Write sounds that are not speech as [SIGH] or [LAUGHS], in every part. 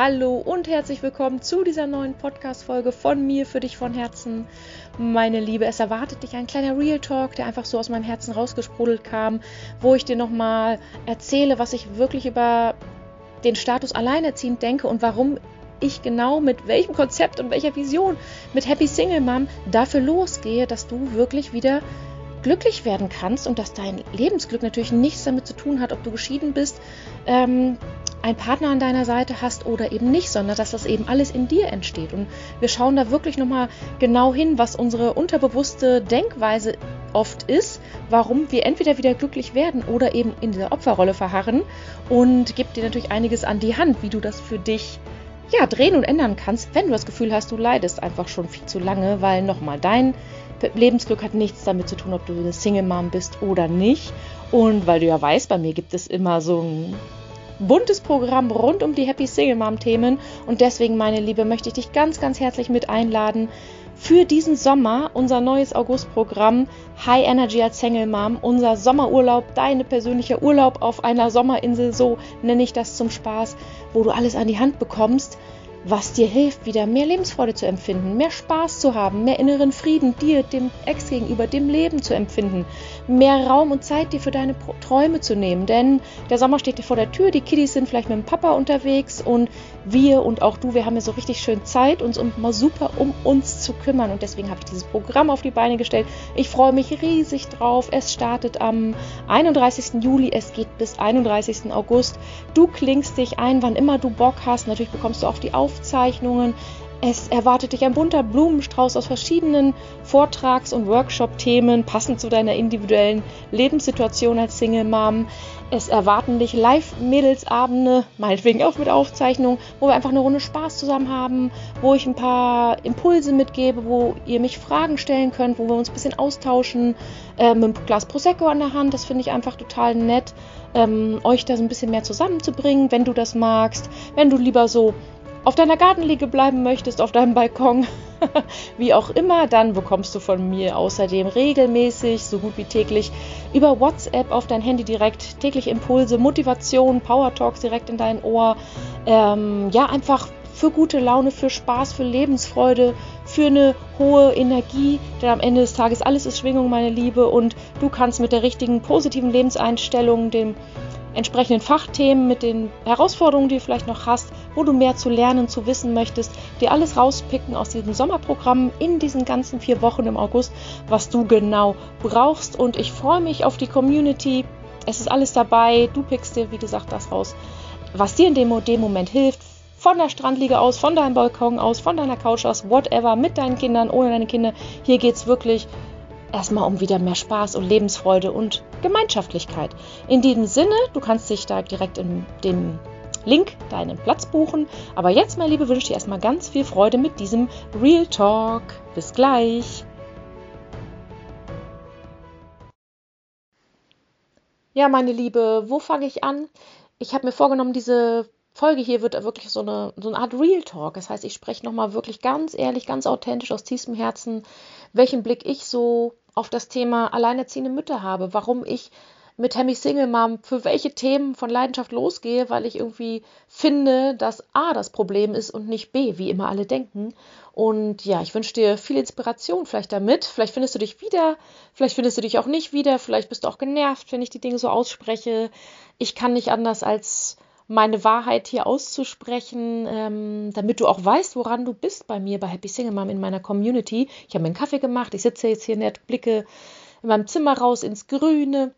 Hallo und herzlich willkommen zu dieser neuen Podcast-Folge von mir für dich von Herzen. Meine Liebe, es erwartet dich ein kleiner Real Talk, der einfach so aus meinem Herzen rausgesprudelt kam, wo ich dir nochmal erzähle, was ich wirklich über den Status alleinerziehend denke und warum ich genau mit welchem Konzept und welcher Vision mit Happy Single Mom dafür losgehe, dass du wirklich wieder glücklich werden kannst und dass dein Lebensglück natürlich nichts damit zu tun hat, ob du geschieden bist, ähm, einen Partner an deiner Seite hast oder eben nicht, sondern dass das eben alles in dir entsteht. Und wir schauen da wirklich nochmal genau hin, was unsere unterbewusste Denkweise oft ist, warum wir entweder wieder glücklich werden oder eben in dieser Opferrolle verharren und gibt dir natürlich einiges an die Hand, wie du das für dich ja, drehen und ändern kannst, wenn du das Gefühl hast, du leidest einfach schon viel zu lange, weil nochmal dein Lebensglück hat nichts damit zu tun, ob du eine Single Mom bist oder nicht. Und weil du ja weißt, bei mir gibt es immer so ein buntes Programm rund um die Happy Single Mom Themen. Und deswegen, meine Liebe, möchte ich dich ganz, ganz herzlich mit einladen für diesen Sommer unser neues Augustprogramm High Energy als Single Mom, unser Sommerurlaub, deine persönliche Urlaub auf einer Sommerinsel, so nenne ich das zum Spaß, wo du alles an die Hand bekommst was dir hilft, wieder mehr Lebensfreude zu empfinden, mehr Spaß zu haben, mehr inneren Frieden dir, dem Ex gegenüber, dem Leben zu empfinden, mehr Raum und Zeit dir für deine Träume zu nehmen. Denn der Sommer steht dir vor der Tür, die Kiddies sind vielleicht mit dem Papa unterwegs und wir und auch du, wir haben ja so richtig schön Zeit, uns um, mal super um uns zu kümmern. Und deswegen habe ich dieses Programm auf die Beine gestellt. Ich freue mich riesig drauf. Es startet am 31. Juli, es geht bis 31. August. Du klingst dich ein, wann immer du Bock hast. Natürlich bekommst du auch die Aufzeichnungen. Es erwartet dich ein bunter Blumenstrauß aus verschiedenen Vortrags- und Workshop-Themen, passend zu deiner individuellen Lebenssituation als Single Mom. Es erwarten dich Live-Mädelsabende, meinetwegen auch mit Aufzeichnung, wo wir einfach eine Runde Spaß zusammen haben, wo ich ein paar Impulse mitgebe, wo ihr mich Fragen stellen könnt, wo wir uns ein bisschen austauschen, äh, mit einem Glas Prosecco an der Hand. Das finde ich einfach total nett, ähm, euch da so ein bisschen mehr zusammenzubringen, wenn du das magst. Wenn du lieber so auf deiner Gartenliege bleiben möchtest, auf deinem Balkon, [LAUGHS] wie auch immer, dann bekommst du von mir außerdem regelmäßig, so gut wie täglich, über WhatsApp auf dein Handy direkt täglich Impulse, Motivation, Power Talks direkt in dein Ohr. Ähm, ja, einfach für gute Laune, für Spaß, für Lebensfreude, für eine hohe Energie. Denn am Ende des Tages alles ist Schwingung, meine Liebe. Und du kannst mit der richtigen positiven Lebenseinstellung, dem entsprechenden Fachthemen, mit den Herausforderungen, die du vielleicht noch hast, wo du mehr zu lernen, zu wissen möchtest, dir alles rauspicken aus diesem Sommerprogramm in diesen ganzen vier Wochen im August, was du genau brauchst. Und ich freue mich auf die Community. Es ist alles dabei. Du pickst dir, wie gesagt, das raus, was dir in dem, dem Moment hilft. Von der Strandliege aus, von deinem Balkon aus, von deiner Couch aus, whatever, mit deinen Kindern, ohne deine Kinder. Hier geht es wirklich erstmal um wieder mehr Spaß und Lebensfreude und Gemeinschaftlichkeit. In diesem Sinne, du kannst dich da direkt in dem Link deinen Platz buchen. Aber jetzt, meine Liebe, wünsche ich dir erstmal ganz viel Freude mit diesem Real Talk. Bis gleich. Ja, meine Liebe, wo fange ich an? Ich habe mir vorgenommen, diese Folge hier wird wirklich so eine, so eine Art Real Talk. Das heißt, ich spreche nochmal wirklich ganz ehrlich, ganz authentisch aus tiefstem Herzen, welchen Blick ich so auf das Thema alleinerziehende Mütter habe, warum ich mit Hemi Single Mom für welche Themen von Leidenschaft losgehe, weil ich irgendwie finde, dass A das Problem ist und nicht B, wie immer alle denken. Und ja, ich wünsche dir viel Inspiration vielleicht damit. Vielleicht findest du dich wieder, vielleicht findest du dich auch nicht wieder, vielleicht bist du auch genervt, wenn ich die Dinge so ausspreche. Ich kann nicht anders als meine Wahrheit hier auszusprechen, ähm, damit du auch weißt, woran du bist bei mir, bei Happy Single Mom in meiner Community. Ich habe mir einen Kaffee gemacht, ich sitze jetzt hier nett, blicke in meinem Zimmer raus ins Grüne.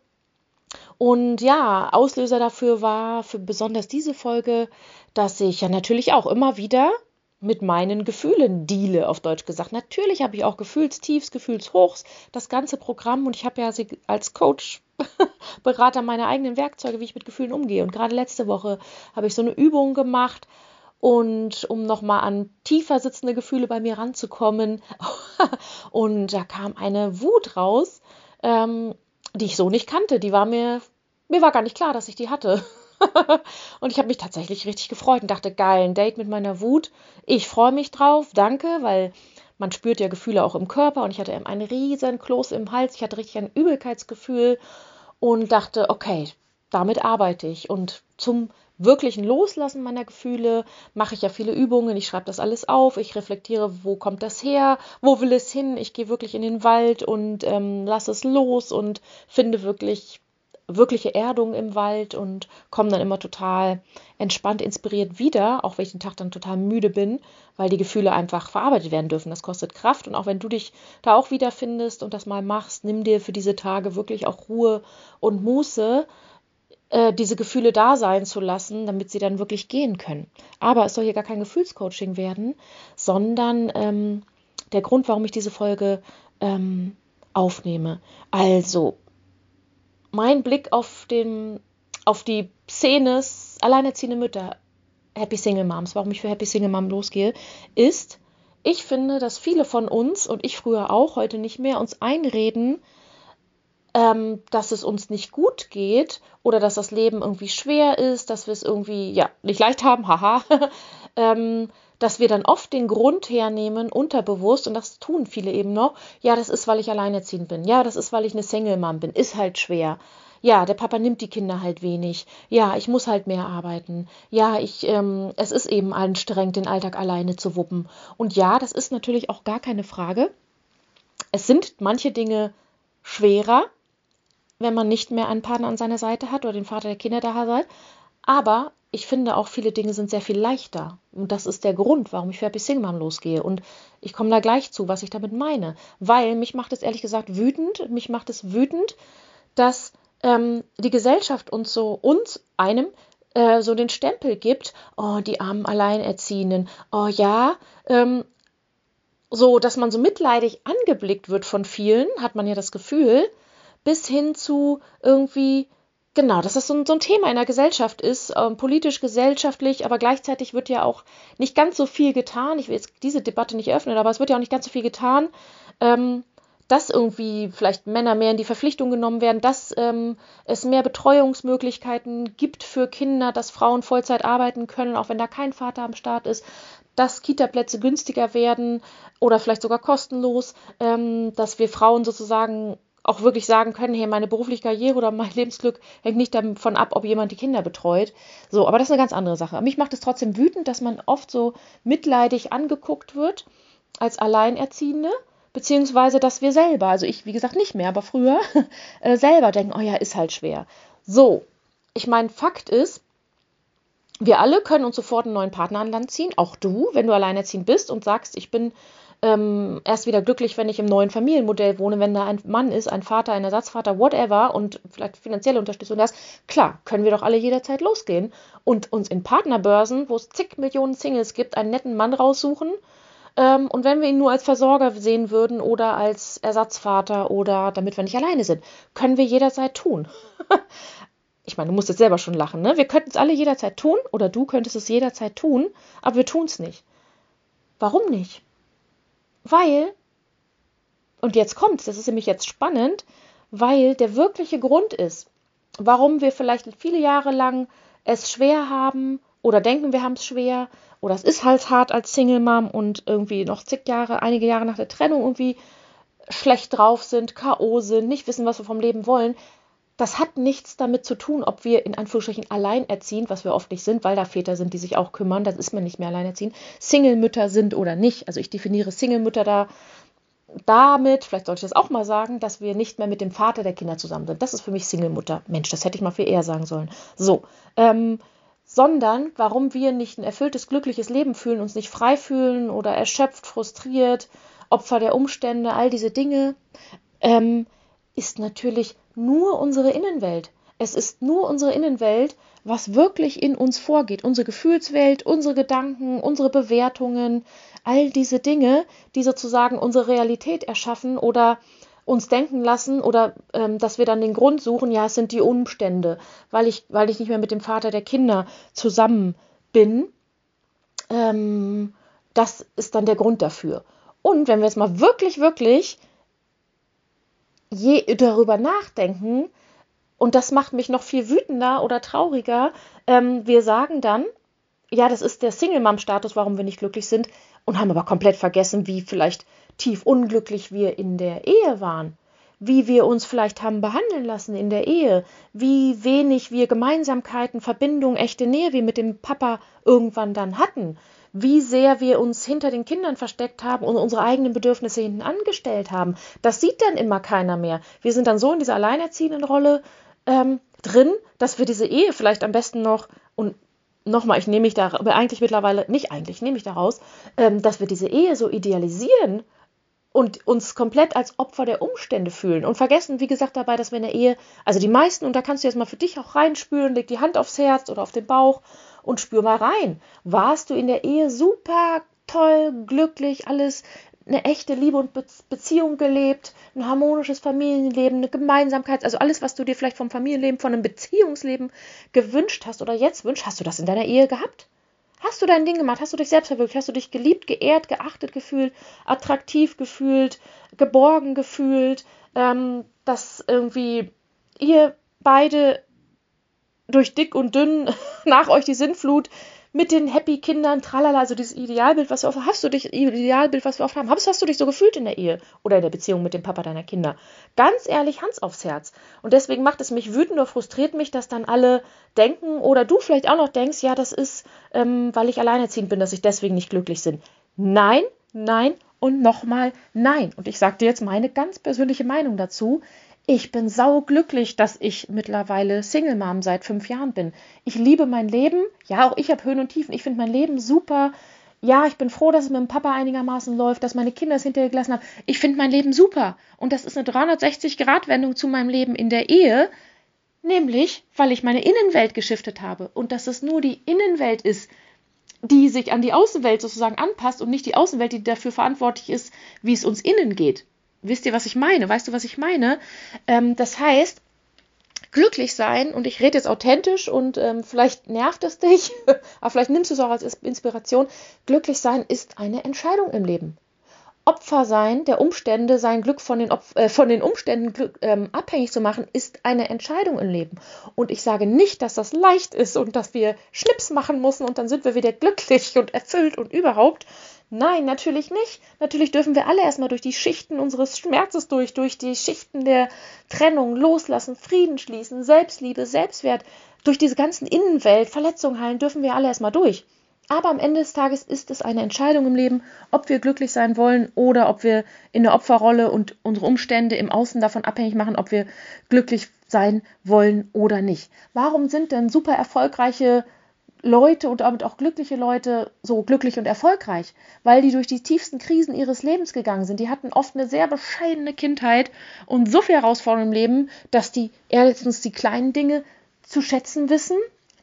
Und ja, Auslöser dafür war für besonders diese Folge, dass ich ja natürlich auch immer wieder mit meinen Gefühlen deale, auf Deutsch gesagt. Natürlich habe ich auch Gefühlstiefs, Gefühlshochs, das ganze Programm und ich habe ja als Coach [LAUGHS] Berater meine eigenen Werkzeuge, wie ich mit Gefühlen umgehe. Und gerade letzte Woche habe ich so eine Übung gemacht und um nochmal an tiefer sitzende Gefühle bei mir ranzukommen. [LAUGHS] und da kam eine Wut raus, ähm, die ich so nicht kannte. Die war mir, mir war gar nicht klar, dass ich die hatte. [LAUGHS] und ich habe mich tatsächlich richtig gefreut und dachte, geil, ein Date mit meiner Wut. Ich freue mich drauf, danke, weil man spürt ja Gefühle auch im Körper und ich hatte einen riesen Kloß im Hals, ich hatte richtig ein Übelkeitsgefühl und dachte, okay, damit arbeite ich. Und zum wirklichen Loslassen meiner Gefühle mache ich ja viele Übungen. Ich schreibe das alles auf, ich reflektiere, wo kommt das her, wo will es hin. Ich gehe wirklich in den Wald und ähm, lasse es los und finde wirklich wirkliche Erdung im Wald und komme dann immer total entspannt, inspiriert wieder, auch wenn ich den Tag dann total müde bin, weil die Gefühle einfach verarbeitet werden dürfen. Das kostet Kraft und auch wenn du dich da auch wiederfindest und das mal machst, nimm dir für diese Tage wirklich auch Ruhe und Muße, äh, diese Gefühle da sein zu lassen, damit sie dann wirklich gehen können. Aber es soll hier gar kein Gefühlscoaching werden, sondern ähm, der Grund, warum ich diese Folge ähm, aufnehme. Also, mein Blick auf, den, auf die Szene alleinerziehende Mütter, Happy Single Moms, warum ich für Happy Single Mom losgehe, ist, ich finde, dass viele von uns und ich früher auch, heute nicht mehr, uns einreden, ähm, dass es uns nicht gut geht oder dass das Leben irgendwie schwer ist, dass wir es irgendwie ja nicht leicht haben, haha, [LAUGHS] ähm, dass wir dann oft den Grund hernehmen, unterbewusst, und das tun viele eben noch, ja, das ist, weil ich alleinerziehend bin, ja, das ist, weil ich eine Single-Mom bin, ist halt schwer. Ja, der Papa nimmt die Kinder halt wenig. Ja, ich muss halt mehr arbeiten. Ja, ich, ähm, es ist eben anstrengend, den Alltag alleine zu wuppen. Und ja, das ist natürlich auch gar keine Frage. Es sind manche Dinge schwerer, wenn man nicht mehr einen Partner an seiner Seite hat oder den Vater der Kinder da hat. Aber ich finde auch viele Dinge sind sehr viel leichter. Und das ist der Grund, warum ich für Happy Single Mom losgehe. Und ich komme da gleich zu, was ich damit meine. Weil mich macht es ehrlich gesagt wütend, mich macht es wütend, dass ähm, die Gesellschaft uns so, uns, einem, äh, so den Stempel gibt, oh, die armen Alleinerziehenden, oh ja, ähm, so, dass man so mitleidig angeblickt wird von vielen, hat man ja das Gefühl, bis hin zu irgendwie, genau, dass das so ein, so ein Thema in der Gesellschaft ist, ähm, politisch, gesellschaftlich, aber gleichzeitig wird ja auch nicht ganz so viel getan. Ich will jetzt diese Debatte nicht öffnen, aber es wird ja auch nicht ganz so viel getan. Ähm, dass irgendwie vielleicht Männer mehr in die Verpflichtung genommen werden, dass ähm, es mehr Betreuungsmöglichkeiten gibt für Kinder, dass Frauen Vollzeit arbeiten können, auch wenn da kein Vater am Start ist, dass Kita-Plätze günstiger werden oder vielleicht sogar kostenlos, ähm, dass wir Frauen sozusagen auch wirklich sagen können, hey, meine berufliche Karriere oder mein [LAUGHS] Lebensglück hängt nicht davon ab, ob jemand die Kinder betreut. So, aber das ist eine ganz andere Sache. Mich macht es trotzdem wütend, dass man oft so mitleidig angeguckt wird als Alleinerziehende, beziehungsweise dass wir selber, also ich, wie gesagt, nicht mehr, aber früher [LAUGHS] äh, selber denken, oh ja, ist halt schwer. So, ich meine, Fakt ist, wir alle können uns sofort einen neuen Partner an Land ziehen, auch du, wenn du alleinerziehend bist und sagst, ich bin ähm, erst wieder glücklich, wenn ich im neuen Familienmodell wohne, wenn da ein Mann ist, ein Vater, ein Ersatzvater, whatever und vielleicht finanzielle Unterstützung das. Klar, können wir doch alle jederzeit losgehen und uns in Partnerbörsen, wo es zig Millionen Singles gibt, einen netten Mann raussuchen. Ähm, und wenn wir ihn nur als Versorger sehen würden oder als Ersatzvater oder damit wir nicht alleine sind, können wir jederzeit tun. [LAUGHS] ich meine, du musst jetzt selber schon lachen, ne? Wir könnten es alle jederzeit tun oder du könntest es jederzeit tun, aber wir tun es nicht. Warum nicht? Weil, und jetzt kommt's, das ist nämlich jetzt spannend, weil der wirkliche Grund ist, warum wir vielleicht viele Jahre lang es schwer haben oder denken, wir haben es schwer oder es ist halt hart als Single Mom und irgendwie noch zig Jahre, einige Jahre nach der Trennung irgendwie schlecht drauf sind, K.O. sind, nicht wissen, was wir vom Leben wollen. Das hat nichts damit zu tun, ob wir in Anführungsstrichen alleinerziehend, was wir oft nicht sind, weil da Väter sind, die sich auch kümmern, das ist man nicht mehr alleinerziehend, Single-Mütter sind oder nicht. Also ich definiere Single-Mütter da damit, vielleicht sollte ich das auch mal sagen, dass wir nicht mehr mit dem Vater der Kinder zusammen sind. Das ist für mich Single-Mutter. Mensch, das hätte ich mal viel eher sagen sollen. So, ähm, sondern warum wir nicht ein erfülltes, glückliches Leben fühlen, uns nicht frei fühlen oder erschöpft, frustriert, Opfer der Umstände, all diese Dinge, ähm, ist natürlich nur unsere Innenwelt. Es ist nur unsere Innenwelt, was wirklich in uns vorgeht. Unsere Gefühlswelt, unsere Gedanken, unsere Bewertungen, all diese Dinge, die sozusagen unsere Realität erschaffen oder uns denken lassen oder ähm, dass wir dann den Grund suchen, ja, es sind die Umstände, weil ich, weil ich nicht mehr mit dem Vater der Kinder zusammen bin. Ähm, das ist dann der Grund dafür. Und wenn wir jetzt mal wirklich, wirklich je darüber nachdenken, und das macht mich noch viel wütender oder trauriger, ähm, wir sagen dann, ja, das ist der Single-Mom-Status, warum wir nicht glücklich sind, und haben aber komplett vergessen, wie vielleicht tief unglücklich wir in der Ehe waren. Wie wir uns vielleicht haben behandeln lassen in der Ehe, wie wenig wir Gemeinsamkeiten, Verbindungen, echte Nähe wir mit dem Papa irgendwann dann hatten, wie sehr wir uns hinter den Kindern versteckt haben und unsere eigenen Bedürfnisse hinten angestellt haben. Das sieht dann immer keiner mehr. Wir sind dann so in dieser alleinerziehenden Rolle ähm, drin, dass wir diese Ehe vielleicht am besten noch und nochmal, ich nehme mich da, eigentlich mittlerweile, nicht eigentlich, nehme ich daraus, ähm, dass wir diese Ehe so idealisieren und uns komplett als Opfer der Umstände fühlen und vergessen, wie gesagt, dabei, dass wir in der Ehe, also die meisten, und da kannst du jetzt mal für dich auch reinspüren, leg die Hand aufs Herz oder auf den Bauch und spür mal rein. Warst du in der Ehe super toll, glücklich, alles eine echte Liebe und Beziehung gelebt, ein harmonisches Familienleben, eine Gemeinsamkeit, also alles, was du dir vielleicht vom Familienleben, von einem Beziehungsleben gewünscht hast oder jetzt wünschst, hast du das in deiner Ehe gehabt? Hast du dein Ding gemacht? Hast du dich selbst verwirklicht? Hast du dich geliebt, geehrt, geachtet gefühlt, attraktiv gefühlt, geborgen gefühlt, ähm, dass irgendwie ihr beide durch dick und dünn [LAUGHS] nach euch die Sinnflut mit den Happy Kindern, tralala, also dieses Idealbild, was wir oft hast du dich, Idealbild, was wir oft haben, hast, hast du dich so gefühlt in der Ehe oder in der Beziehung mit dem Papa deiner Kinder? Ganz ehrlich, Hans aufs Herz. Und deswegen macht es mich wütend oder frustriert mich, dass dann alle denken oder du vielleicht auch noch denkst, ja, das ist, ähm, weil ich alleinerziehend bin, dass ich deswegen nicht glücklich bin. Nein, nein und nochmal nein. Und ich sage dir jetzt meine ganz persönliche Meinung dazu. Ich bin sauglücklich, dass ich mittlerweile Single Mom seit fünf Jahren bin. Ich liebe mein Leben. Ja, auch ich habe Höhen und Tiefen. Ich finde mein Leben super. Ja, ich bin froh, dass es mit dem Papa einigermaßen läuft, dass meine Kinder es hinterher gelassen haben. Ich finde mein Leben super. Und das ist eine 360-Grad-Wendung zu meinem Leben in der Ehe. Nämlich, weil ich meine Innenwelt geschiftet habe. Und dass es nur die Innenwelt ist, die sich an die Außenwelt sozusagen anpasst und nicht die Außenwelt, die dafür verantwortlich ist, wie es uns innen geht. Wisst ihr, was ich meine? Weißt du, was ich meine? Ähm, das heißt, glücklich sein, und ich rede jetzt authentisch und ähm, vielleicht nervt es dich, [LAUGHS] aber vielleicht nimmst du es auch als Inspiration, glücklich sein ist eine Entscheidung im Leben. Opfer sein der Umstände, sein Glück von den, Opf äh, von den Umständen Glück, ähm, abhängig zu machen, ist eine Entscheidung im Leben. Und ich sage nicht, dass das leicht ist und dass wir Schnips machen müssen und dann sind wir wieder glücklich und erfüllt und überhaupt, Nein, natürlich nicht. Natürlich dürfen wir alle erstmal durch die Schichten unseres Schmerzes durch, durch die Schichten der Trennung, Loslassen, Frieden schließen, Selbstliebe, Selbstwert, durch diese ganzen Innenwelt, Verletzungen heilen, dürfen wir alle erstmal durch. Aber am Ende des Tages ist es eine Entscheidung im Leben, ob wir glücklich sein wollen oder ob wir in der Opferrolle und unsere Umstände im Außen davon abhängig machen, ob wir glücklich sein wollen oder nicht. Warum sind denn super erfolgreiche Leute und damit auch glückliche Leute so glücklich und erfolgreich, weil die durch die tiefsten Krisen ihres Lebens gegangen sind. Die hatten oft eine sehr bescheidene Kindheit und so viel Herausforderungen im Leben, dass die erstens die kleinen Dinge zu schätzen wissen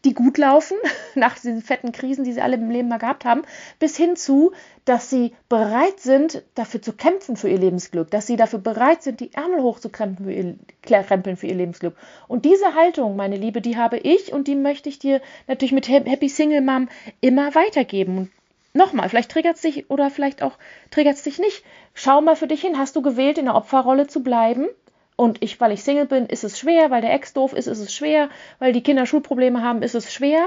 die gut laufen, [LAUGHS] nach diesen fetten Krisen, die sie alle im Leben mal gehabt haben, bis hin zu, dass sie bereit sind, dafür zu kämpfen für ihr Lebensglück, dass sie dafür bereit sind, die Ärmel hochzukrempeln für ihr, Lebensglück. Und diese Haltung, meine Liebe, die habe ich und die möchte ich dir natürlich mit Happy Single Mom immer weitergeben. Und nochmal, vielleicht triggert es dich oder vielleicht auch triggert es dich nicht. Schau mal für dich hin, hast du gewählt, in der Opferrolle zu bleiben? Und ich, weil ich Single bin, ist es schwer, weil der Ex doof ist, ist es schwer, weil die Kinder Schulprobleme haben, ist es schwer.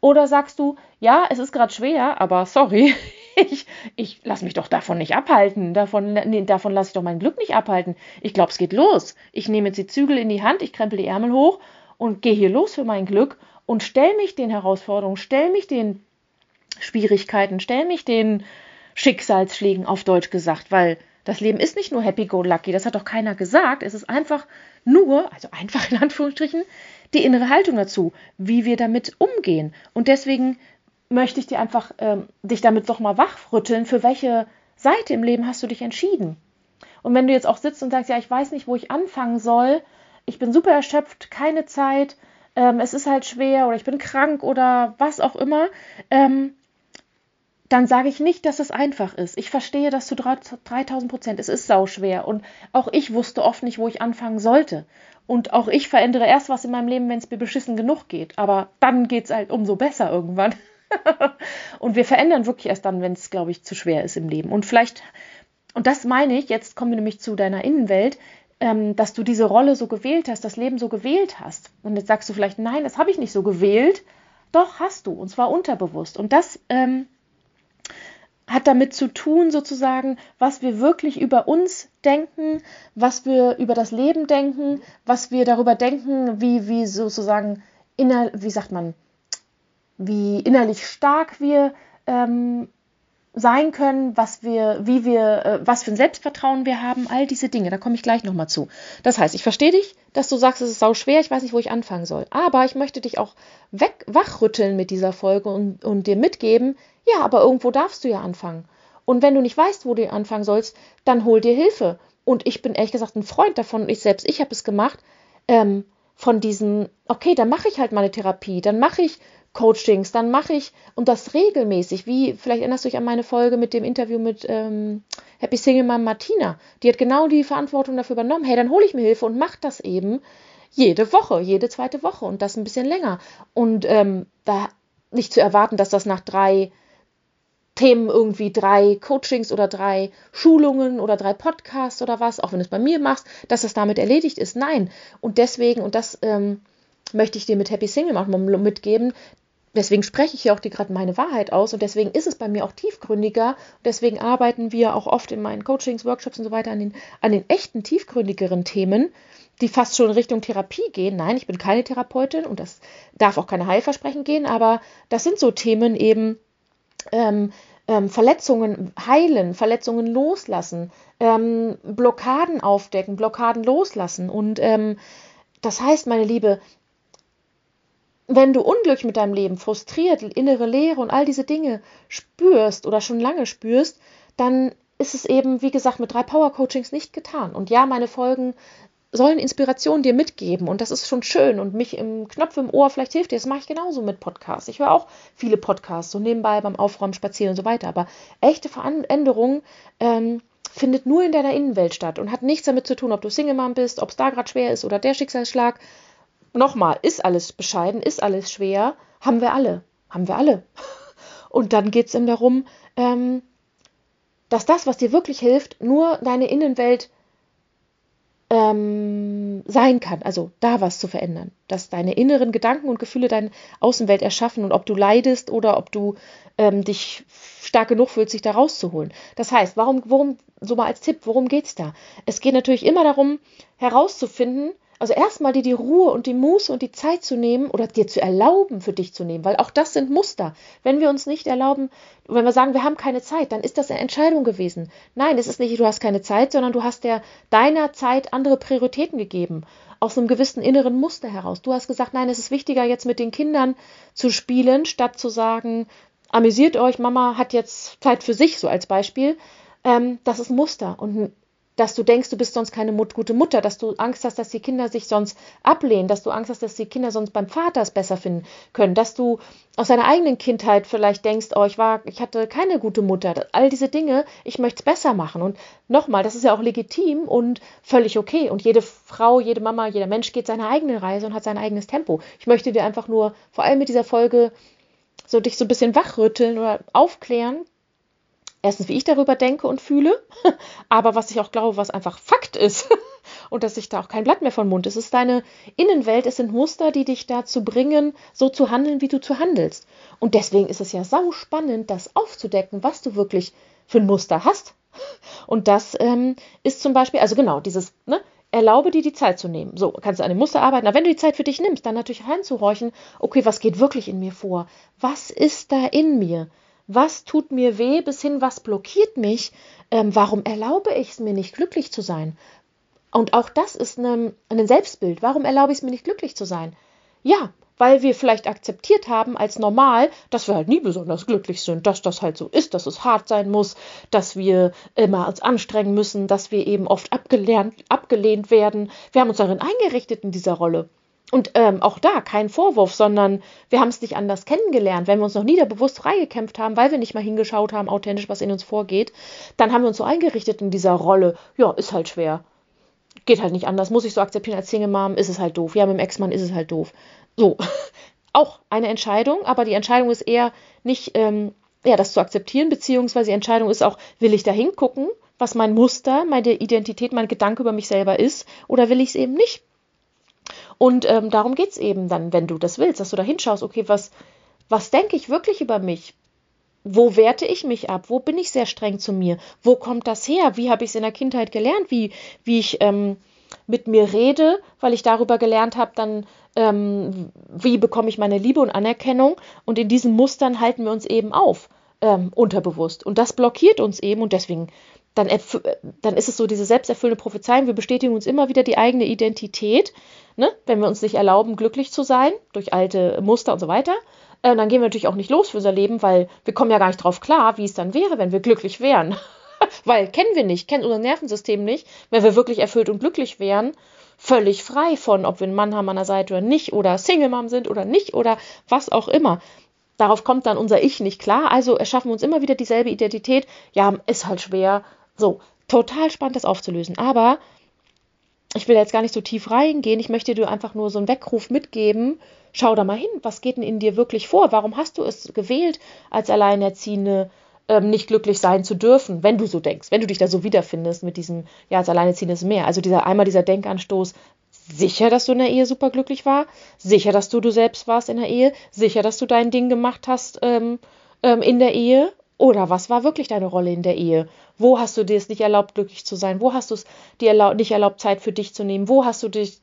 Oder sagst du, ja, es ist gerade schwer, aber sorry, [LAUGHS] ich, ich lasse mich doch davon nicht abhalten. Davon, nee, davon lasse ich doch mein Glück nicht abhalten. Ich glaube, es geht los. Ich nehme jetzt die Zügel in die Hand, ich krempel die Ärmel hoch und gehe hier los für mein Glück und stell mich den Herausforderungen, stell mich den Schwierigkeiten, stell mich den Schicksalsschlägen auf Deutsch gesagt, weil das Leben ist nicht nur happy-go-lucky, das hat doch keiner gesagt. Es ist einfach nur, also einfach in Anführungsstrichen, die innere Haltung dazu, wie wir damit umgehen. Und deswegen möchte ich dir einfach ähm, dich damit doch mal wachrütteln, für welche Seite im Leben hast du dich entschieden. Und wenn du jetzt auch sitzt und sagst, ja, ich weiß nicht, wo ich anfangen soll, ich bin super erschöpft, keine Zeit, ähm, es ist halt schwer oder ich bin krank oder was auch immer, ähm, dann sage ich nicht, dass es einfach ist. Ich verstehe das zu 3000 Prozent. Es ist sauschwer. Und auch ich wusste oft nicht, wo ich anfangen sollte. Und auch ich verändere erst was in meinem Leben, wenn es mir beschissen genug geht. Aber dann geht es halt umso besser irgendwann. [LAUGHS] und wir verändern wirklich erst dann, wenn es, glaube ich, zu schwer ist im Leben. Und vielleicht, und das meine ich, jetzt kommen wir nämlich zu deiner Innenwelt, ähm, dass du diese Rolle so gewählt hast, das Leben so gewählt hast. Und jetzt sagst du vielleicht, nein, das habe ich nicht so gewählt. Doch, hast du. Und zwar unterbewusst. Und das ähm, hat damit zu tun, sozusagen, was wir wirklich über uns denken, was wir über das Leben denken, was wir darüber denken, wie, wie sozusagen inner, wie sagt man, wie innerlich stark wir ähm, sein können, was wir, wie wir, äh, was für ein Selbstvertrauen wir haben, all diese Dinge. Da komme ich gleich nochmal zu. Das heißt, ich verstehe dich, dass du sagst, es ist sau schwer, ich weiß nicht, wo ich anfangen soll. Aber ich möchte dich auch weg, wachrütteln mit dieser Folge und, und dir mitgeben, ja, aber irgendwo darfst du ja anfangen. Und wenn du nicht weißt, wo du anfangen sollst, dann hol dir Hilfe. Und ich bin ehrlich gesagt ein Freund davon, ich selbst, ich habe es gemacht, ähm, von diesen, okay, dann mache ich halt meine Therapie, dann mache ich Coachings, dann mache ich und das regelmäßig, wie vielleicht erinnerst du dich an meine Folge mit dem Interview mit ähm, Happy Single Mom Martina. Die hat genau die Verantwortung dafür übernommen. Hey, dann hole ich mir Hilfe und mache das eben jede Woche, jede zweite Woche und das ein bisschen länger. Und ähm, da nicht zu erwarten, dass das nach drei Themen irgendwie drei Coachings oder drei Schulungen oder drei Podcasts oder was, auch wenn du es bei mir machst, dass das damit erledigt ist. Nein. Und deswegen, und das ähm, möchte ich dir mit Happy Single Mom mitgeben, deswegen spreche ich ja auch dir gerade meine Wahrheit aus und deswegen ist es bei mir auch tiefgründiger. Deswegen arbeiten wir auch oft in meinen Coachings, Workshops und so weiter an den, an den echten tiefgründigeren Themen, die fast schon in Richtung Therapie gehen. Nein, ich bin keine Therapeutin und das darf auch keine Heilversprechen gehen, aber das sind so Themen eben. Ähm, ähm, Verletzungen heilen, Verletzungen loslassen, ähm, Blockaden aufdecken, Blockaden loslassen. Und ähm, das heißt, meine Liebe, wenn du unglücklich mit deinem Leben, frustriert, innere Leere und all diese Dinge spürst oder schon lange spürst, dann ist es eben, wie gesagt, mit drei Power Coachings nicht getan. Und ja, meine Folgen sollen Inspiration dir mitgeben und das ist schon schön und mich im Knopf im Ohr vielleicht hilft dir. Das mache ich genauso mit Podcasts. Ich höre auch viele Podcasts, so nebenbei beim Aufräumen, Spazieren und so weiter. Aber echte Veränderung ähm, findet nur in deiner Innenwelt statt und hat nichts damit zu tun, ob du Single Mom bist, ob es da gerade schwer ist oder der Schicksalsschlag nochmal, ist alles bescheiden, ist alles schwer, haben wir alle, haben wir alle. [LAUGHS] Und dann geht es eben darum, ähm, dass das, was dir wirklich hilft, nur deine Innenwelt ähm, sein kann, also da was zu verändern, dass deine inneren Gedanken und Gefühle deine Außenwelt erschaffen und ob du leidest oder ob du ähm, dich stark genug fühlst, sich da rauszuholen. Das heißt, warum, worum, so mal als Tipp, worum geht es da? Es geht natürlich immer darum, herauszufinden, also erstmal dir die Ruhe und die Muße und die Zeit zu nehmen oder dir zu erlauben, für dich zu nehmen, weil auch das sind Muster. Wenn wir uns nicht erlauben, wenn wir sagen, wir haben keine Zeit, dann ist das eine Entscheidung gewesen. Nein, es ist nicht, du hast keine Zeit, sondern du hast der deiner Zeit andere Prioritäten gegeben. Aus einem gewissen inneren Muster heraus. Du hast gesagt, nein, es ist wichtiger, jetzt mit den Kindern zu spielen, statt zu sagen, amüsiert euch, Mama hat jetzt Zeit für sich, so als Beispiel. Ähm, das ist ein Muster. Und dass du denkst, du bist sonst keine Mut, gute Mutter, dass du Angst hast, dass die Kinder sich sonst ablehnen, dass du Angst hast, dass die Kinder sonst beim Vater es besser finden können, dass du aus deiner eigenen Kindheit vielleicht denkst, oh, ich war, ich hatte keine gute Mutter. All diese Dinge, ich möchte es besser machen. Und nochmal, das ist ja auch legitim und völlig okay. Und jede Frau, jede Mama, jeder Mensch geht seine eigene Reise und hat sein eigenes Tempo. Ich möchte dir einfach nur, vor allem mit dieser Folge, so dich so ein bisschen wachrütteln oder aufklären, erstens, wie ich darüber denke und fühle, [LAUGHS] aber was ich auch glaube, was einfach Fakt ist. [LAUGHS] und dass sich da auch kein Blatt mehr vom Mund. Es ist deine Innenwelt, es sind Muster, die dich dazu bringen, so zu handeln, wie du zu handelst. Und deswegen ist es ja sau spannend, das aufzudecken, was du wirklich für ein Muster hast. Und das ähm, ist zum Beispiel, also genau, dieses, ne, erlaube dir die Zeit zu nehmen. So, kannst du an dem Muster arbeiten. Aber wenn du die Zeit für dich nimmst, dann natürlich reinzuhorchen, okay, was geht wirklich in mir vor? Was ist da in mir? Was tut mir weh, bis hin, was blockiert mich, ähm, warum erlaube ich es mir nicht, glücklich zu sein? Und auch das ist eine, ein Selbstbild. Warum erlaube ich es mir nicht, glücklich zu sein? Ja, weil wir vielleicht akzeptiert haben als normal, dass wir halt nie besonders glücklich sind, dass das halt so ist, dass es hart sein muss, dass wir immer uns anstrengen müssen, dass wir eben oft abgelehnt, abgelehnt werden. Wir haben uns darin eingerichtet in dieser Rolle. Und ähm, auch da kein Vorwurf, sondern wir haben es nicht anders kennengelernt. Wenn wir uns noch nie da bewusst freigekämpft haben, weil wir nicht mal hingeschaut haben, authentisch, was in uns vorgeht, dann haben wir uns so eingerichtet in dieser Rolle. Ja, ist halt schwer. Geht halt nicht anders. Muss ich so akzeptieren als Single Mom, ist es halt doof. Ja, mit dem Ex-Mann ist es halt doof. So. [LAUGHS] Auch eine Entscheidung, aber die Entscheidung ist eher nicht, ähm, ja, das zu akzeptieren, beziehungsweise die Entscheidung ist auch, will ich da hingucken, was mein Muster, meine Identität, mein Gedanke über mich selber ist, oder will ich es eben nicht? Und ähm, darum geht es eben dann, wenn du das willst, dass du da hinschaust, okay, was, was denke ich wirklich über mich? wo werte ich mich ab? Wo bin ich sehr streng zu mir? Wo kommt das her? Wie habe ich es in der Kindheit gelernt? Wie, wie ich ähm, mit mir rede, weil ich darüber gelernt habe, dann ähm, wie bekomme ich meine Liebe und Anerkennung? Und in diesen Mustern halten wir uns eben auf, ähm, unterbewusst. Und das blockiert uns eben und deswegen dann, dann ist es so diese selbsterfüllende Prophezeiung. Wir bestätigen uns immer wieder die eigene Identität, ne? wenn wir uns nicht erlauben, glücklich zu sein durch alte Muster und so weiter. Äh, dann gehen wir natürlich auch nicht los für unser Leben, weil wir kommen ja gar nicht drauf klar, wie es dann wäre, wenn wir glücklich wären. [LAUGHS] weil kennen wir nicht, kennen unser Nervensystem nicht, wenn wir wirklich erfüllt und glücklich wären, völlig frei von, ob wir einen Mann haben an der Seite oder nicht, oder Single Mom sind oder nicht, oder was auch immer. Darauf kommt dann unser Ich nicht klar. Also erschaffen wir uns immer wieder dieselbe Identität. Ja, ist halt schwer. So, total spannend, das aufzulösen. Aber ich will jetzt gar nicht so tief reingehen. Ich möchte dir einfach nur so einen Weckruf mitgeben. Schau da mal hin, was geht denn in dir wirklich vor? Warum hast du es gewählt, als Alleinerziehende ähm, nicht glücklich sein zu dürfen, wenn du so denkst, wenn du dich da so wiederfindest mit diesem, ja, als Alleinerziehende ist mehr. Also dieser einmal dieser Denkanstoß, sicher, dass du in der Ehe super glücklich war, sicher, dass du du selbst warst in der Ehe, sicher, dass du dein Ding gemacht hast ähm, ähm, in der Ehe oder was war wirklich deine Rolle in der Ehe? Wo hast du dir es nicht erlaubt, glücklich zu sein? Wo hast du es dir erlaub, nicht erlaubt, Zeit für dich zu nehmen? Wo hast du dich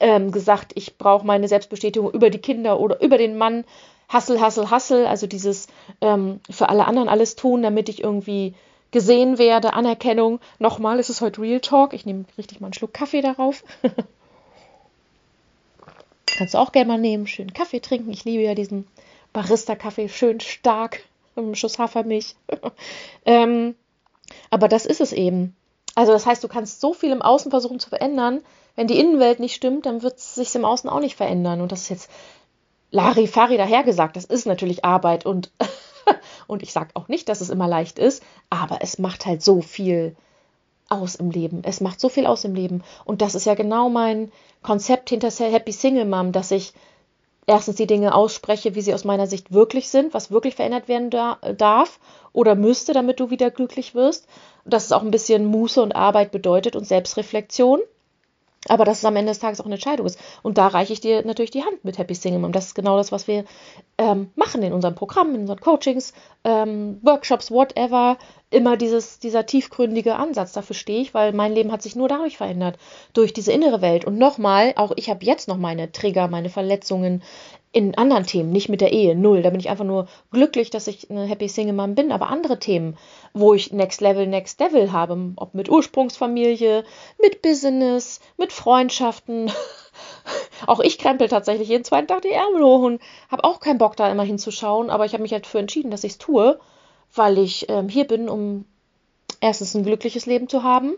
ähm, gesagt, ich brauche meine Selbstbestätigung über die Kinder oder über den Mann? Hassel, Hassel, Hassel, also dieses ähm, für alle anderen alles tun, damit ich irgendwie gesehen werde, Anerkennung. Nochmal, es ist heute Real Talk. Ich nehme richtig mal einen Schluck Kaffee darauf. [LAUGHS] Kannst du auch gerne mal nehmen, schön Kaffee trinken. Ich liebe ja diesen Barista-Kaffee, schön stark einem Schuss Hafermilch. [LAUGHS] ähm, aber das ist es eben. Also das heißt, du kannst so viel im Außen versuchen zu verändern. Wenn die Innenwelt nicht stimmt, dann wird es sich im Außen auch nicht verändern. Und das ist jetzt Larifari dahergesagt. Das ist natürlich Arbeit und, [LAUGHS] und ich sage auch nicht, dass es immer leicht ist, aber es macht halt so viel aus im Leben. Es macht so viel aus im Leben. Und das ist ja genau mein Konzept hinter Happy Single Mom, dass ich erstens die Dinge ausspreche, wie sie aus meiner Sicht wirklich sind, was wirklich verändert werden da, darf oder müsste, damit du wieder glücklich wirst. Dass es auch ein bisschen Muße und Arbeit bedeutet und Selbstreflexion. Aber dass es am Ende des Tages auch eine Entscheidung ist. Und da reiche ich dir natürlich die Hand mit Happy Single Mom. Das ist genau das, was wir ähm, machen in unserem Programm, in unseren Coachings, ähm, Workshops, whatever. Immer dieses, dieser tiefgründige Ansatz. Dafür stehe ich, weil mein Leben hat sich nur dadurch verändert. Durch diese innere Welt. Und nochmal, auch ich habe jetzt noch meine Trigger, meine Verletzungen, in anderen Themen, nicht mit der Ehe, null. Da bin ich einfach nur glücklich, dass ich eine Happy Single Mom bin. Aber andere Themen, wo ich Next Level, Next Level habe, ob mit Ursprungsfamilie, mit Business, mit Freundschaften. [LAUGHS] auch ich krempel tatsächlich jeden zweiten Tag die Ärmel hoch und habe auch keinen Bock, da immer hinzuschauen. Aber ich habe mich halt für entschieden, dass ich es tue, weil ich ähm, hier bin, um erstens ein glückliches Leben zu haben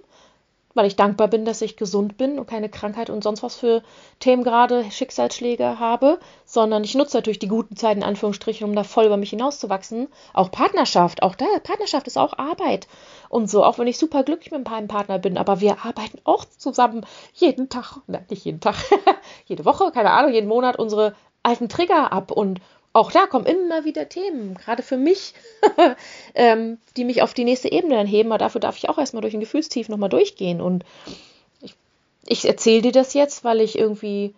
weil ich dankbar bin, dass ich gesund bin und keine Krankheit und sonst was für Themen gerade, Schicksalsschläge habe, sondern ich nutze natürlich die guten Zeiten, in Anführungsstrichen, um da voll über mich hinauszuwachsen. Auch Partnerschaft, auch da, Partnerschaft ist auch Arbeit und so, auch wenn ich super glücklich mit meinem Partner bin, aber wir arbeiten auch zusammen jeden Tag, nein, nicht jeden Tag, [LAUGHS] jede Woche, keine Ahnung, jeden Monat unsere alten Trigger ab und auch da kommen immer wieder Themen, gerade für mich, [LAUGHS] ähm, die mich auf die nächste Ebene dann heben. Aber dafür darf ich auch erstmal durch ein Gefühlstief nochmal durchgehen. Und ich, ich erzähle dir das jetzt, weil ich irgendwie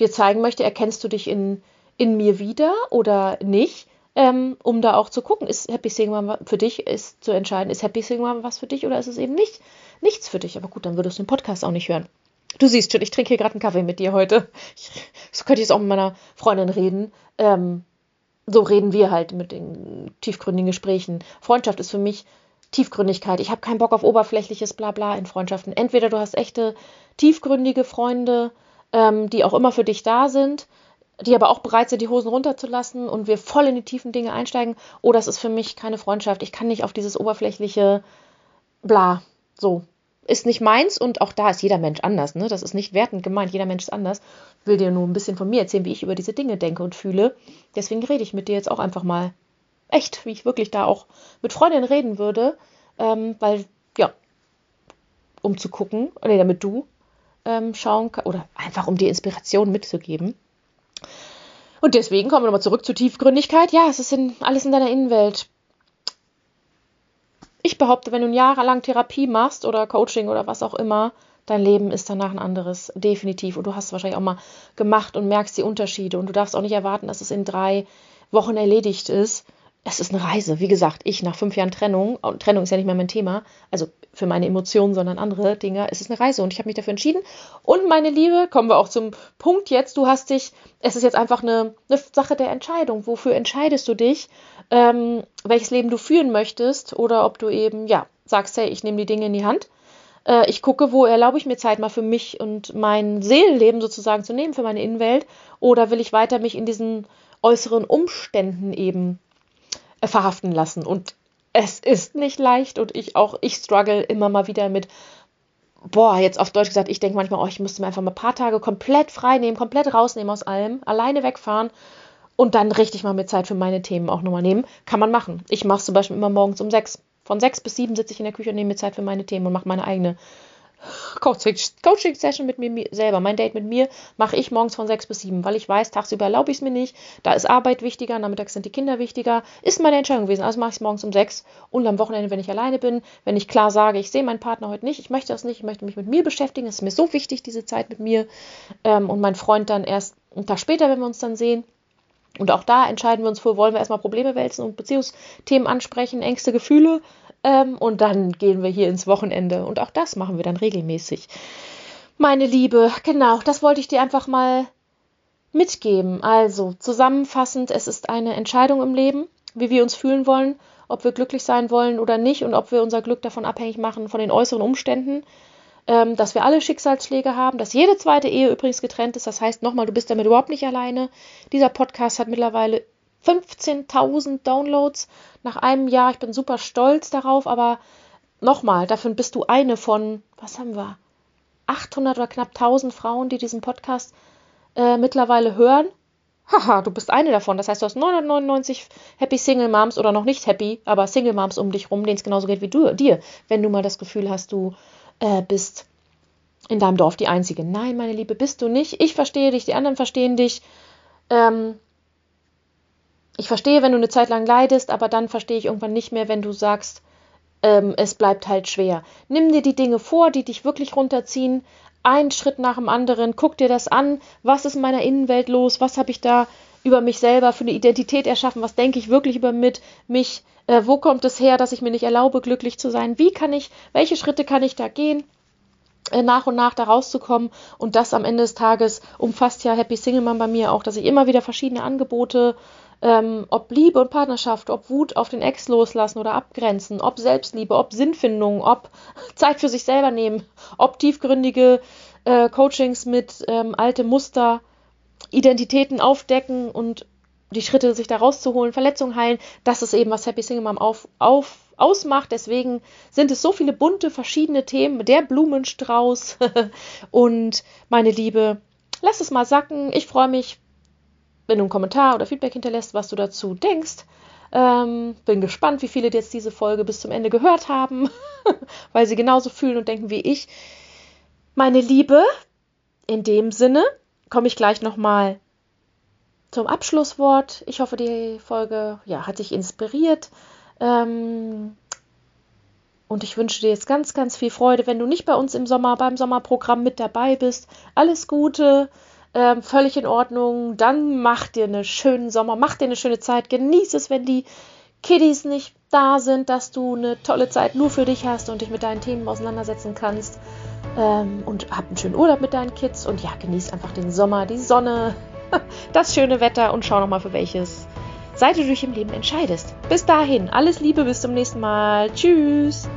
dir zeigen möchte, erkennst du dich in, in mir wieder oder nicht, ähm, um da auch zu gucken, ist Happy Single für dich, ist zu entscheiden, ist Happy Single was für dich oder ist es eben nicht, nichts für dich. Aber gut, dann würdest du den Podcast auch nicht hören. Du siehst schon, ich trinke hier gerade einen Kaffee mit dir heute. Ich, so könnte ich jetzt auch mit meiner Freundin reden. Ähm, so reden wir halt mit den tiefgründigen Gesprächen. Freundschaft ist für mich Tiefgründigkeit. Ich habe keinen Bock auf oberflächliches Blabla in Freundschaften. Entweder du hast echte, tiefgründige Freunde, ähm, die auch immer für dich da sind, die aber auch bereit sind, die Hosen runterzulassen und wir voll in die tiefen Dinge einsteigen, oder es ist für mich keine Freundschaft. Ich kann nicht auf dieses oberflächliche Bla. So ist nicht meins und auch da ist jeder Mensch anders. Ne? Das ist nicht wertend gemeint, jeder Mensch ist anders. Will dir nur ein bisschen von mir erzählen, wie ich über diese Dinge denke und fühle. Deswegen rede ich mit dir jetzt auch einfach mal echt, wie ich wirklich da auch mit Freundinnen reden würde, ähm, weil, ja, um zu gucken, nee, damit du ähm, schauen kannst, oder einfach um dir Inspiration mitzugeben. Und deswegen kommen wir nochmal zurück zur Tiefgründigkeit. Ja, es ist in, alles in deiner Innenwelt ich behaupte, wenn du jahrelang Therapie machst oder Coaching oder was auch immer, dein Leben ist danach ein anderes, definitiv. Und du hast es wahrscheinlich auch mal gemacht und merkst die Unterschiede. Und du darfst auch nicht erwarten, dass es in drei Wochen erledigt ist. es ist eine Reise. Wie gesagt, ich nach fünf Jahren Trennung, und Trennung ist ja nicht mehr mein Thema, also für meine Emotionen, sondern andere Dinge, es ist eine Reise und ich habe mich dafür entschieden. Und meine Liebe, kommen wir auch zum Punkt jetzt, du hast dich, es ist jetzt einfach eine, eine Sache der Entscheidung. Wofür entscheidest du dich, ähm, welches Leben du führen möchtest oder ob du eben, ja, sagst, hey, ich nehme die Dinge in die Hand. Äh, ich gucke, wo erlaube ich mir Zeit mal für mich und mein Seelenleben sozusagen zu nehmen, für meine Innenwelt. Oder will ich weiter mich in diesen äußeren Umständen eben verhaften lassen. Und es ist nicht leicht und ich auch, ich struggle immer mal wieder mit, boah, jetzt auf Deutsch gesagt, ich denke manchmal, oh, ich müsste mir einfach mal ein paar Tage komplett frei nehmen, komplett rausnehmen aus allem, alleine wegfahren und dann richtig mal mit Zeit für meine Themen auch nochmal nehmen. Kann man machen. Ich mache es zum Beispiel immer morgens um sechs. Von sechs bis sieben sitze ich in der Küche und nehme mir Zeit für meine Themen und mache meine eigene Coaching-Session mit mir selber. Mein Date mit mir mache ich morgens von sechs bis sieben, weil ich weiß, tagsüber erlaube ich es mir nicht. Da ist Arbeit wichtiger, nachmittags sind die Kinder wichtiger. Ist meine Entscheidung gewesen. Also mache ich es morgens um sechs und am Wochenende, wenn ich alleine bin, wenn ich klar sage, ich sehe meinen Partner heute nicht, ich möchte das nicht, ich möchte mich mit mir beschäftigen. Es ist mir so wichtig, diese Zeit mit mir. Ähm, und mein Freund dann erst einen Tag später, wenn wir uns dann sehen. Und auch da entscheiden wir uns für, wollen wir erstmal Probleme wälzen und Beziehungsthemen ansprechen, Ängste, Gefühle ähm, und dann gehen wir hier ins Wochenende. Und auch das machen wir dann regelmäßig. Meine Liebe, genau, das wollte ich dir einfach mal mitgeben. Also zusammenfassend, es ist eine Entscheidung im Leben, wie wir uns fühlen wollen, ob wir glücklich sein wollen oder nicht und ob wir unser Glück davon abhängig machen von den äußeren Umständen. Ähm, dass wir alle Schicksalsschläge haben, dass jede zweite Ehe übrigens getrennt ist. Das heißt nochmal, du bist damit überhaupt nicht alleine. Dieser Podcast hat mittlerweile 15.000 Downloads nach einem Jahr. Ich bin super stolz darauf, aber nochmal, davon bist du eine von, was haben wir? 800 oder knapp 1000 Frauen, die diesen Podcast äh, mittlerweile hören. Haha, du bist eine davon. Das heißt, du hast 999 Happy Single Moms oder noch nicht happy, aber Single Moms um dich rum, denen es genauso geht wie du, dir, wenn du mal das Gefühl hast, du äh, bist in deinem Dorf die Einzige. Nein, meine Liebe, bist du nicht. Ich verstehe dich, die anderen verstehen dich. Ähm, ich verstehe, wenn du eine Zeit lang leidest, aber dann verstehe ich irgendwann nicht mehr, wenn du sagst, ähm, es bleibt halt schwer. Nimm dir die Dinge vor, die dich wirklich runterziehen, einen Schritt nach dem anderen, guck dir das an, was ist in meiner Innenwelt los, was habe ich da über mich selber für eine Identität erschaffen, was denke ich wirklich über mit mich, äh, wo kommt es her, dass ich mir nicht erlaube, glücklich zu sein, wie kann ich, welche Schritte kann ich da gehen, äh, nach und nach da rauszukommen? Und das am Ende des Tages umfasst ja Happy Single Man bei mir auch, dass ich immer wieder verschiedene Angebote ähm, ob Liebe und Partnerschaft, ob Wut auf den Ex loslassen oder abgrenzen, ob Selbstliebe, ob Sinnfindung, ob [LAUGHS] Zeit für sich selber nehmen, ob tiefgründige äh, Coachings mit ähm, alte Muster, Identitäten aufdecken und die Schritte, sich da rauszuholen, Verletzungen heilen, das ist eben, was Happy Single Mom auf, auf, ausmacht. Deswegen sind es so viele bunte, verschiedene Themen, der Blumenstrauß [LAUGHS] und meine Liebe, lass es mal sacken. Ich freue mich, wenn du einen Kommentar oder Feedback hinterlässt, was du dazu denkst. Ähm, bin gespannt, wie viele jetzt diese Folge bis zum Ende gehört haben, [LAUGHS] weil sie genauso fühlen und denken wie ich. Meine Liebe, in dem Sinne komme ich gleich nochmal zum Abschlusswort. Ich hoffe, die Folge ja, hat dich inspiriert. Ähm, und ich wünsche dir jetzt ganz, ganz viel Freude, wenn du nicht bei uns im Sommer, beim Sommerprogramm mit dabei bist. Alles Gute ähm, völlig in Ordnung. Dann mach dir einen schönen Sommer, mach dir eine schöne Zeit, genieß es, wenn die Kiddies nicht da sind, dass du eine tolle Zeit nur für dich hast und dich mit deinen Themen auseinandersetzen kannst. Ähm, und hab einen schönen Urlaub mit deinen Kids und ja, genieß einfach den Sommer, die Sonne, [LAUGHS] das schöne Wetter und schau nochmal für welches Seite du dich im Leben entscheidest. Bis dahin, alles Liebe, bis zum nächsten Mal. Tschüss.